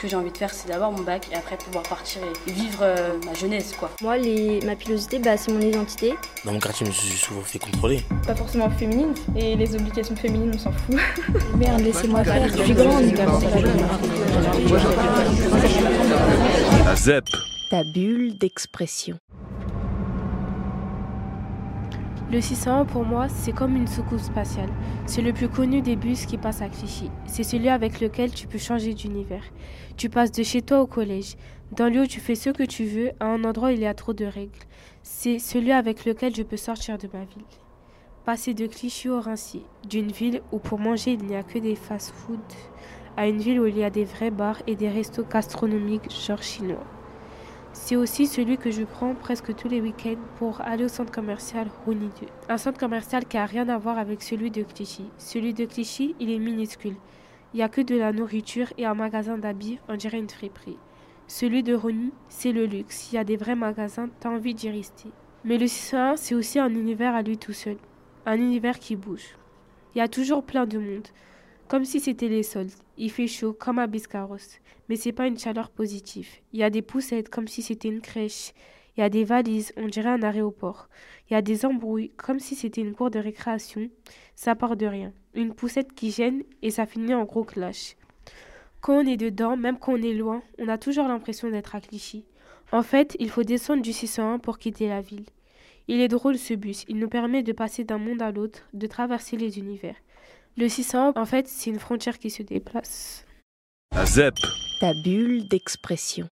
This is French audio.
que j'ai envie de faire, c'est d'avoir mon bac et après pouvoir partir et vivre euh, ma jeunesse, quoi. Moi, les, ma pilosité, bah, c'est mon identité. Dans mon quartier, je me suis souvent fait contrôler. Pas forcément féminine, et les obligations féminines, on s'en fout. Merde, laissez-moi faire, je suis grande. La ZEP. Ta bulle d'expression. Le 601 pour moi, c'est comme une soucoupe spatiale. C'est le plus connu des bus qui passe à Clichy. C'est celui avec lequel tu peux changer d'univers. Tu passes de chez toi au collège. Dans lieu où tu fais ce que tu veux, à un endroit où il y a trop de règles. C'est celui avec lequel je peux sortir de ma ville. Passer de Clichy au Rincy, d'une ville où pour manger il n'y a que des fast-foods, à une ville où il y a des vrais bars et des restos gastronomiques genre chinois. C'est aussi celui que je prends presque tous les week-ends pour aller au centre commercial Rouni 2. Un centre commercial qui a rien à voir avec celui de Clichy. Celui de Clichy, il est minuscule. Il n'y a que de la nourriture et un magasin d'habits, on dirait une friperie. Celui de Rony, c'est le luxe. Il y a des vrais magasins, t'as envie d'y rester. Mais le 601, c'est aussi un univers à lui tout seul. Un univers qui bouge. Il y a toujours plein de monde. Comme si c'était les soldes. Il fait chaud comme à Biscarros. Mais c'est pas une chaleur positive. Il y a des poussettes comme si c'était une crèche. Il y a des valises, on dirait un aéroport. Il y a des embrouilles comme si c'était une cour de récréation. Ça part de rien. Une poussette qui gêne et ça finit en gros clash. Quand on est dedans, même quand on est loin, on a toujours l'impression d'être à Clichy. En fait, il faut descendre du 601 pour quitter la ville. Il est drôle ce bus, il nous permet de passer d'un monde à l'autre, de traverser les univers. Le 600, en fait, c'est une frontière qui se déplace. La ZEP. Ta bulle d'expression.